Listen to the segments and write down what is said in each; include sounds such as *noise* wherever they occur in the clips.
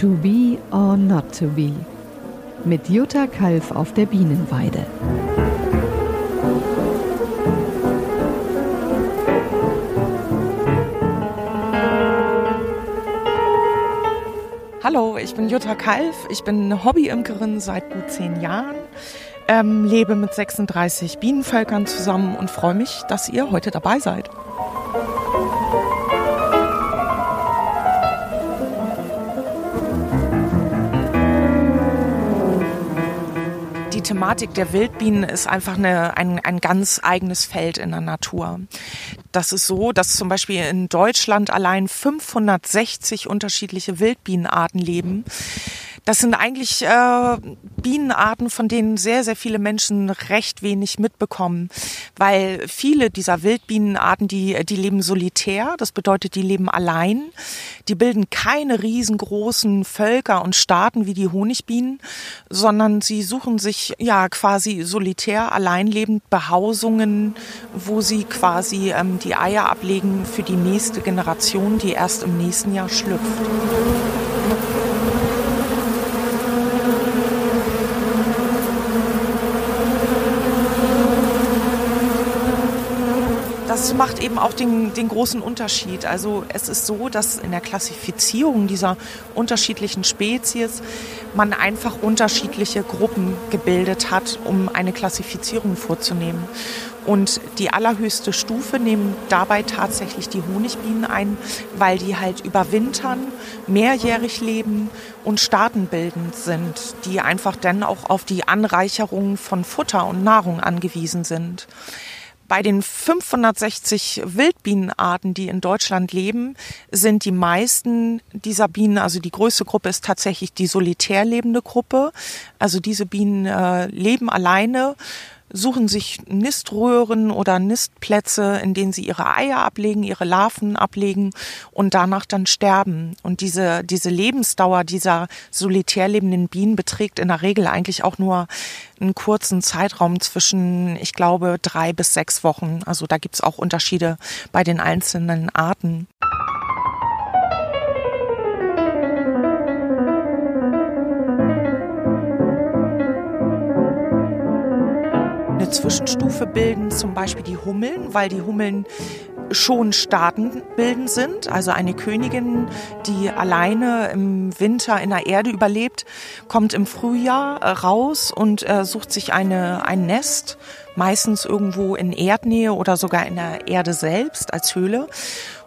To be or not to be. Mit Jutta Kalf auf der Bienenweide. Hallo, ich bin Jutta Kalf. Ich bin Hobbyimkerin seit gut zehn Jahren, ähm, lebe mit 36 Bienenvölkern zusammen und freue mich, dass ihr heute dabei seid. Thematik der Wildbienen ist einfach eine, ein, ein ganz eigenes Feld in der Natur. Das ist so, dass zum Beispiel in Deutschland allein 560 unterschiedliche Wildbienenarten leben. Das sind eigentlich äh, Bienenarten, von denen sehr, sehr viele Menschen recht wenig mitbekommen, weil viele dieser Wildbienenarten, die, die leben solitär, das bedeutet, die leben allein, die bilden keine riesengroßen Völker und Staaten wie die Honigbienen, sondern sie suchen sich ja quasi solitär, alleinlebend Behausungen, wo sie quasi ähm, die Eier ablegen für die nächste Generation, die erst im nächsten Jahr schlüpft. Das macht eben auch den, den großen Unterschied. Also es ist so, dass in der Klassifizierung dieser unterschiedlichen Spezies man einfach unterschiedliche Gruppen gebildet hat, um eine Klassifizierung vorzunehmen. Und die allerhöchste Stufe nehmen dabei tatsächlich die Honigbienen ein, weil die halt überwintern, mehrjährig leben und staatenbildend sind, die einfach dann auch auf die Anreicherung von Futter und Nahrung angewiesen sind. Bei den 560 Wildbienenarten, die in Deutschland leben, sind die meisten dieser Bienen, also die größte Gruppe ist tatsächlich die solitär lebende Gruppe. Also diese Bienen äh, leben alleine suchen sich Niströhren oder Nistplätze, in denen sie ihre Eier ablegen, ihre Larven ablegen und danach dann sterben. Und diese, diese Lebensdauer dieser solitär lebenden Bienen beträgt in der Regel eigentlich auch nur einen kurzen Zeitraum zwischen, ich glaube, drei bis sechs Wochen. Also da gibt's auch Unterschiede bei den einzelnen Arten. Zwischenstufe bilden zum Beispiel die Hummeln, weil die Hummeln schon staatenbildend sind. Also eine Königin, die alleine im Winter in der Erde überlebt, kommt im Frühjahr äh, raus und äh, sucht sich eine, ein Nest, meistens irgendwo in Erdnähe oder sogar in der Erde selbst als Höhle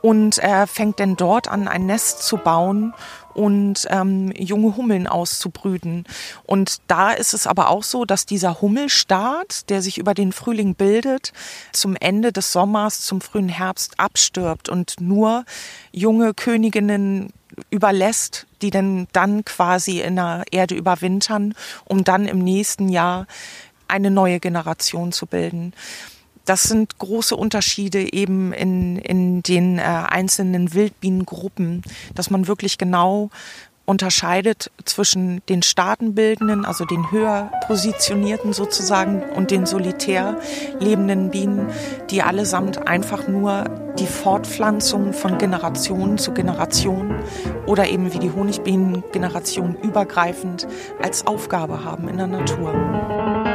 und er fängt dann dort an, ein Nest zu bauen und ähm, junge Hummeln auszubrüten. Und da ist es aber auch so, dass dieser Hummelstaat, der sich über den Frühling bildet, zum Ende des Sommers, zum frühen Herbst abstirbt und nur junge Königinnen überlässt, die denn dann quasi in der Erde überwintern, um dann im nächsten Jahr eine neue Generation zu bilden das sind große Unterschiede eben in, in den äh, einzelnen Wildbienengruppen, dass man wirklich genau unterscheidet zwischen den Staatenbildenden, also den höher positionierten sozusagen und den solitär lebenden Bienen, die allesamt einfach nur die Fortpflanzung von Generation zu Generation oder eben wie die Honigbienen Generation übergreifend als Aufgabe haben in der Natur.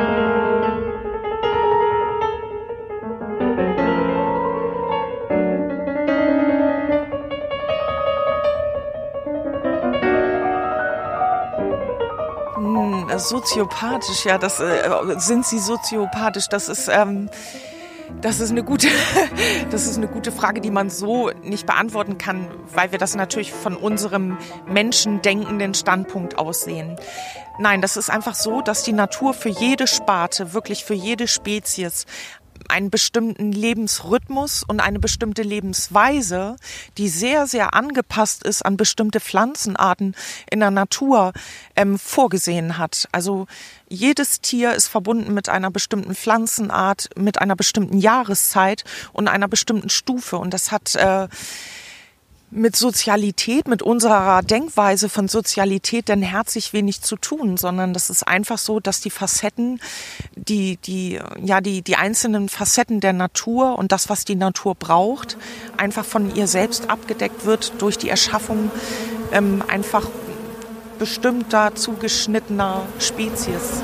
Soziopathisch, ja, das äh, sind sie soziopathisch, das ist ähm, das ist eine gute, *laughs* das ist eine gute Frage, die man so nicht beantworten kann, weil wir das natürlich von unserem menschendenkenden Standpunkt aussehen. Nein, das ist einfach so, dass die Natur für jede Sparte, wirklich für jede Spezies einen bestimmten Lebensrhythmus und eine bestimmte Lebensweise, die sehr, sehr angepasst ist an bestimmte Pflanzenarten in der Natur, ähm, vorgesehen hat. Also jedes Tier ist verbunden mit einer bestimmten Pflanzenart, mit einer bestimmten Jahreszeit und einer bestimmten Stufe. Und das hat äh, mit Sozialität, mit unserer Denkweise von Sozialität denn herzlich wenig zu tun, sondern das ist einfach so, dass die Facetten, die, die, ja, die, die einzelnen Facetten der Natur und das, was die Natur braucht, einfach von ihr selbst abgedeckt wird durch die Erschaffung ähm, einfach bestimmter zugeschnittener Spezies.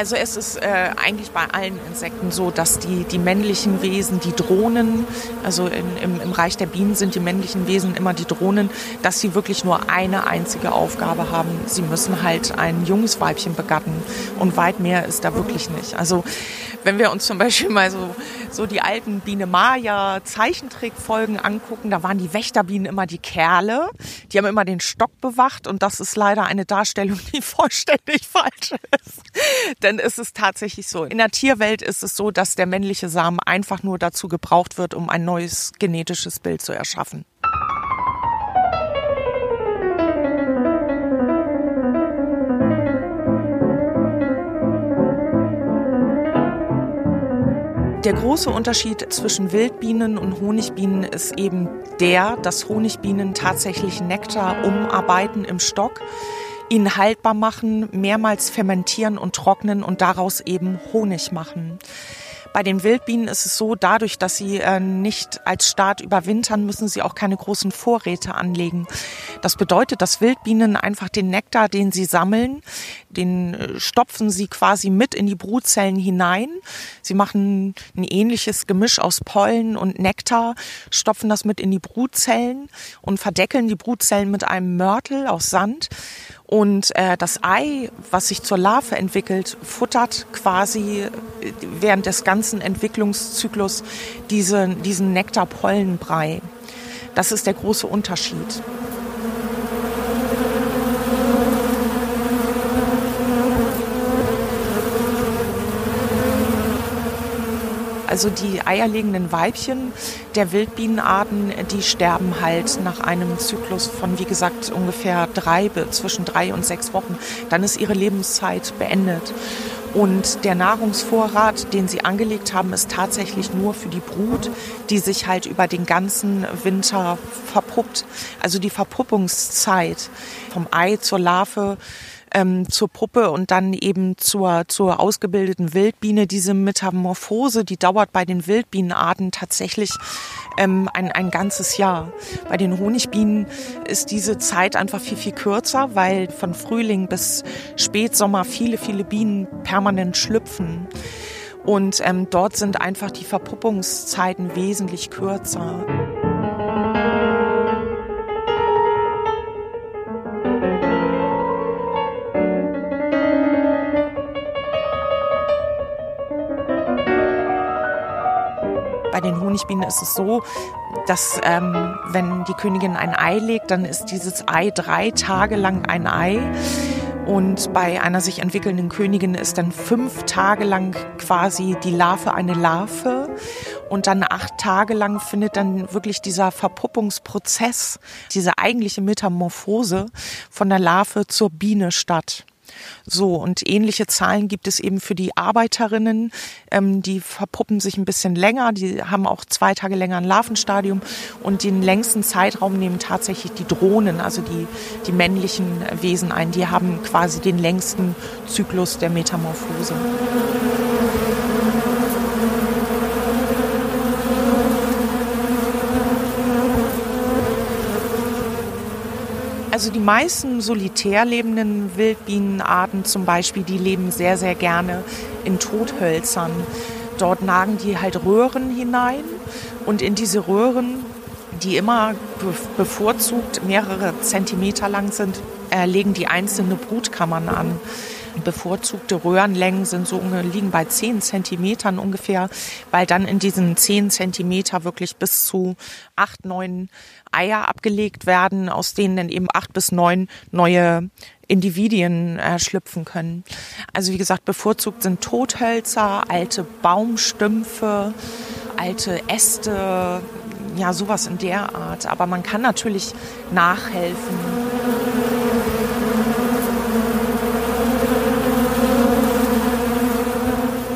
Also es ist äh, eigentlich bei allen Insekten so, dass die, die männlichen Wesen, die Drohnen, also in, im, im Reich der Bienen sind die männlichen Wesen immer die Drohnen, dass sie wirklich nur eine einzige Aufgabe haben. Sie müssen halt ein junges Weibchen begatten und weit mehr ist da wirklich nicht. Also wenn wir uns zum Beispiel mal so, so die alten Biene Maya Zeichentrickfolgen angucken, da waren die Wächterbienen immer die Kerle, die haben immer den Stock bewacht und das ist leider eine Darstellung, *laughs* die vollständig falsch ist. Denn es ist tatsächlich so. In der Tierwelt ist es so, dass der männliche Samen einfach nur dazu gebraucht wird, um ein neues genetisches Bild zu erschaffen. Der große Unterschied zwischen Wildbienen und Honigbienen ist eben der, dass Honigbienen tatsächlich Nektar umarbeiten im Stock ihn haltbar machen, mehrmals fermentieren und trocknen und daraus eben Honig machen. Bei den Wildbienen ist es so, dadurch, dass sie äh, nicht als Staat überwintern, müssen sie auch keine großen Vorräte anlegen. Das bedeutet, dass Wildbienen einfach den Nektar, den sie sammeln, den äh, stopfen sie quasi mit in die Brutzellen hinein. Sie machen ein ähnliches Gemisch aus Pollen und Nektar, stopfen das mit in die Brutzellen und verdeckeln die Brutzellen mit einem Mörtel aus Sand und äh, das Ei, was sich zur Larve entwickelt, futtert quasi äh, während des ganzen Entwicklungszyklus diese, diesen Nektarpollenbrei. Das ist der große Unterschied. Also die eierlegenden Weibchen der Wildbienenarten, die sterben halt nach einem Zyklus von, wie gesagt, ungefähr drei, zwischen drei und sechs Wochen. Dann ist ihre Lebenszeit beendet. Und der Nahrungsvorrat, den sie angelegt haben, ist tatsächlich nur für die Brut, die sich halt über den ganzen Winter verpuppt. Also die Verpuppungszeit vom Ei zur Larve ähm, zur Puppe und dann eben zur, zur ausgebildeten Wildbiene. Diese Metamorphose, die dauert bei den Wildbienenarten tatsächlich ähm, ein, ein ganzes Jahr. Bei den Honigbienen ist diese Zeit einfach viel, viel kürzer, weil von Frühling bis Spätsommer viele, viele Bienen permanent schlüpfen. Und ähm, dort sind einfach die Verpuppungszeiten wesentlich kürzer. Bei den Honigbienen ist es so, dass ähm, wenn die Königin ein Ei legt, dann ist dieses Ei drei Tage lang ein Ei. Und bei einer sich entwickelnden Königin ist dann fünf Tage lang quasi die Larve eine Larve. Und dann acht Tage lang findet dann wirklich dieser Verpuppungsprozess, diese eigentliche Metamorphose von der Larve zur Biene statt. So, und ähnliche Zahlen gibt es eben für die Arbeiterinnen. Ähm, die verpuppen sich ein bisschen länger, die haben auch zwei Tage länger ein Larvenstadium und den längsten Zeitraum nehmen tatsächlich die Drohnen, also die, die männlichen Wesen ein. Die haben quasi den längsten Zyklus der Metamorphose. Also die meisten solitär lebenden Wildbienenarten zum Beispiel, die leben sehr, sehr gerne in Tothölzern. Dort nagen die halt Röhren hinein und in diese Röhren, die immer bevorzugt mehrere Zentimeter lang sind, äh, legen die einzelne Brutkammern an. Bevorzugte Röhrenlängen sind so liegen bei 10 Zentimetern ungefähr, weil dann in diesen 10 Zentimeter wirklich bis zu 8, 9 Eier abgelegt werden, aus denen dann eben 8 bis 9 neue Individuen äh, schlüpfen können. Also wie gesagt, bevorzugt sind Tothölzer, alte Baumstümpfe, alte Äste, ja sowas in der Art. Aber man kann natürlich nachhelfen.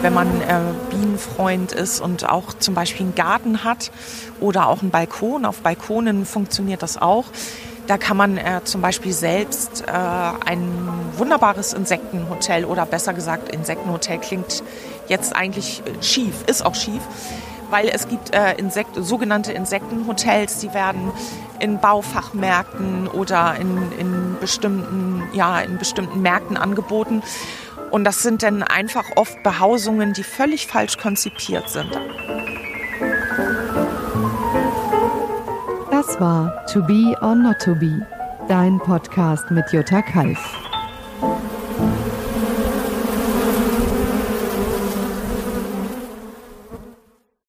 Wenn man äh, Bienenfreund ist und auch zum Beispiel einen Garten hat oder auch einen Balkon. Auf Balkonen funktioniert das auch. Da kann man äh, zum Beispiel selbst äh, ein wunderbares Insektenhotel oder besser gesagt Insektenhotel klingt jetzt eigentlich schief, ist auch schief, weil es gibt äh, Insekt, sogenannte Insektenhotels, die werden in Baufachmärkten oder in, in, bestimmten, ja, in bestimmten Märkten angeboten. Und das sind dann einfach oft Behausungen, die völlig falsch konzipiert sind. Das war To Be or Not to Be, dein Podcast mit Jutta Kalf.